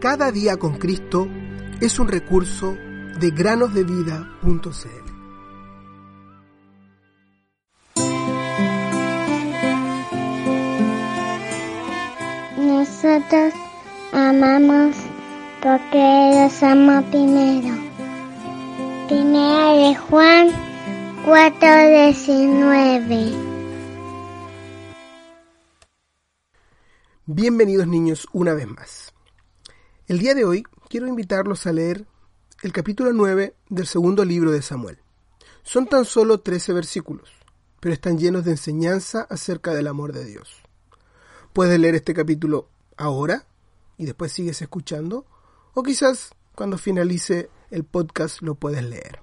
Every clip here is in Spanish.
Cada día con Cristo es un recurso de granosdevida.cl. Nosotros amamos porque los amo primero. Primera de Juan 4:19. Bienvenidos niños una vez más. El día de hoy quiero invitarlos a leer el capítulo 9 del segundo libro de Samuel. Son tan solo 13 versículos, pero están llenos de enseñanza acerca del amor de Dios. Puedes leer este capítulo ahora y después sigues escuchando, o quizás cuando finalice el podcast lo puedes leer.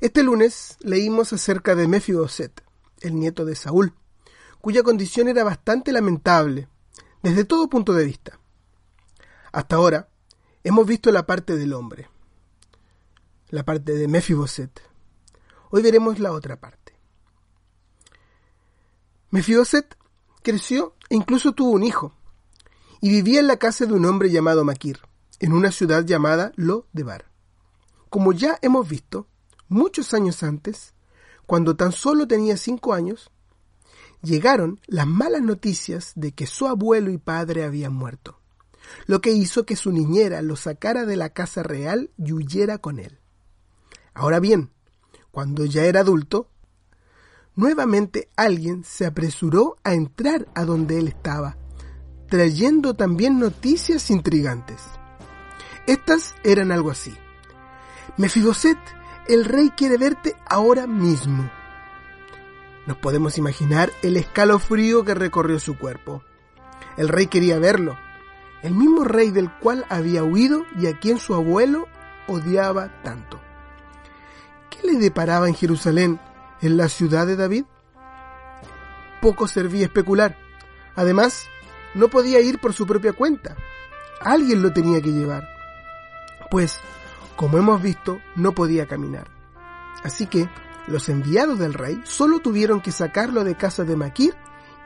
Este lunes leímos acerca de Mefiboset, el nieto de Saúl, cuya condición era bastante lamentable desde todo punto de vista. Hasta ahora hemos visto la parte del hombre, la parte de Mefiboset. Hoy veremos la otra parte. Mefiboset creció e incluso tuvo un hijo, y vivía en la casa de un hombre llamado Maquir, en una ciudad llamada Lo de Bar. Como ya hemos visto, muchos años antes, cuando tan solo tenía cinco años, llegaron las malas noticias de que su abuelo y padre habían muerto, lo que hizo que su niñera lo sacara de la casa real y huyera con él. Ahora bien, cuando ya era adulto, nuevamente alguien se apresuró a entrar a donde él estaba, trayendo también noticias intrigantes. Estas eran algo así. Mefiboset, el rey quiere verte ahora mismo. Nos podemos imaginar el escalofrío que recorrió su cuerpo. El rey quería verlo, el mismo rey del cual había huido y a quien su abuelo odiaba tanto. ¿Qué le deparaba en Jerusalén, en la ciudad de David? Poco servía especular. Además, no podía ir por su propia cuenta. Alguien lo tenía que llevar. Pues, como hemos visto, no podía caminar. Así que los enviados del rey solo tuvieron que sacarlo de casa de Maquir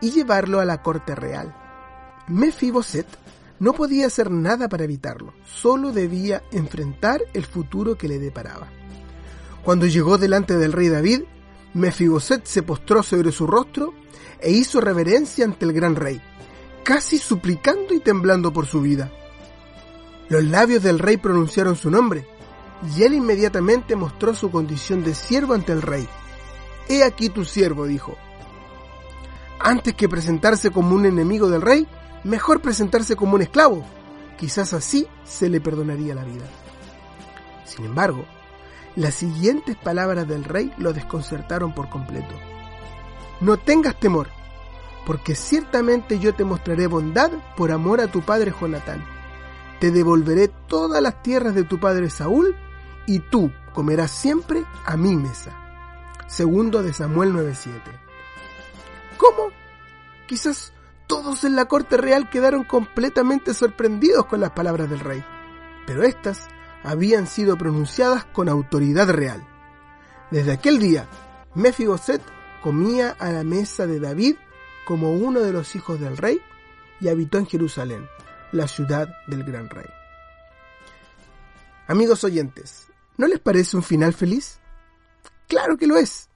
y llevarlo a la corte real. Mefiboset no podía hacer nada para evitarlo, solo debía enfrentar el futuro que le deparaba. Cuando llegó delante del rey David, Mefiboset se postró sobre su rostro e hizo reverencia ante el gran rey, casi suplicando y temblando por su vida. Los labios del rey pronunciaron su nombre, y él inmediatamente mostró su condición de siervo ante el rey. He aquí tu siervo, dijo. Antes que presentarse como un enemigo del rey, mejor presentarse como un esclavo. Quizás así se le perdonaría la vida. Sin embargo, las siguientes palabras del rey lo desconcertaron por completo. No tengas temor, porque ciertamente yo te mostraré bondad por amor a tu padre Jonatán. Te devolveré todas las tierras de tu padre Saúl, y tú comerás siempre a mi mesa. Segundo de Samuel 9:7. ¿Cómo? Quizás todos en la corte real quedaron completamente sorprendidos con las palabras del rey, pero éstas habían sido pronunciadas con autoridad real. Desde aquel día, Mefiboset comía a la mesa de David como uno de los hijos del rey y habitó en Jerusalén, la ciudad del gran rey. Amigos oyentes, ¿no les parece un final feliz? Claro que lo es,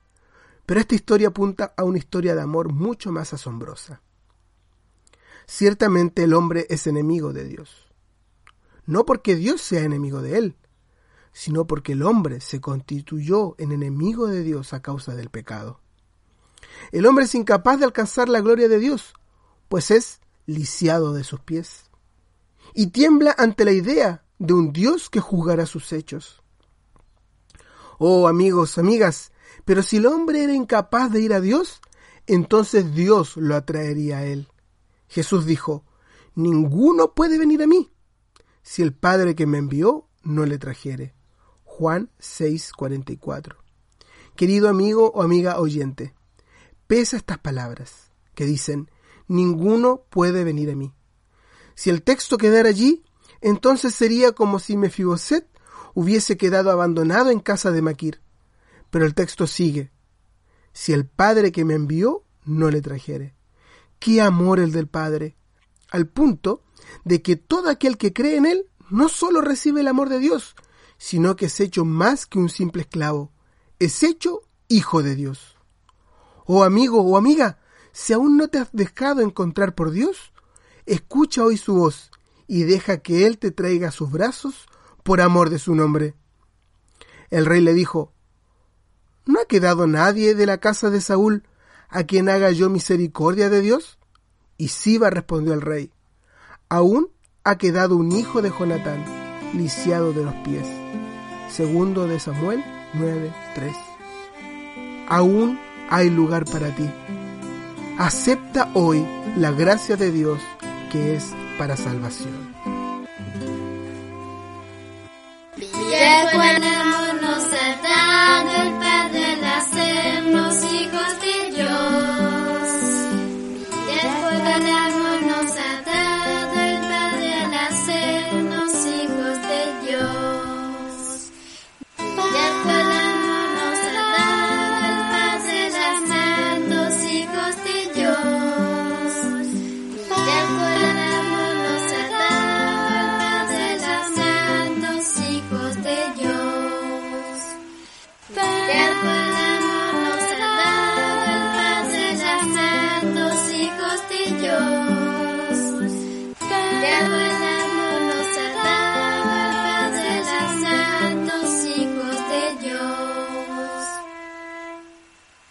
pero esta historia apunta a una historia de amor mucho más asombrosa. Ciertamente el hombre es enemigo de Dios no porque Dios sea enemigo de él, sino porque el hombre se constituyó en enemigo de Dios a causa del pecado. El hombre es incapaz de alcanzar la gloria de Dios, pues es lisiado de sus pies, y tiembla ante la idea de un Dios que juzgará sus hechos. Oh amigos, amigas, pero si el hombre era incapaz de ir a Dios, entonces Dios lo atraería a él. Jesús dijo, Ninguno puede venir a mí si el Padre que me envió no le trajere. Juan 6:44. Querido amigo o amiga oyente, pesa estas palabras que dicen, ninguno puede venir a mí. Si el texto quedara allí, entonces sería como si Mefiboset hubiese quedado abandonado en casa de Maquir. Pero el texto sigue, si el Padre que me envió no le trajere. ¡Qué amor el del Padre! Al punto de que todo aquel que cree en Él no solo recibe el amor de Dios, sino que es hecho más que un simple esclavo, es hecho hijo de Dios. Oh amigo o amiga, si aún no te has dejado encontrar por Dios, escucha hoy su voz y deja que Él te traiga a sus brazos por amor de su nombre. El rey le dijo, ¿No ha quedado nadie de la casa de Saúl a quien haga yo misericordia de Dios? Y Siba respondió el rey, aún ha quedado un hijo de Jonatán, lisiado de los pies. Segundo de Samuel 9:3. Aún hay lugar para ti. Acepta hoy la gracia de Dios que es para salvación. castillos.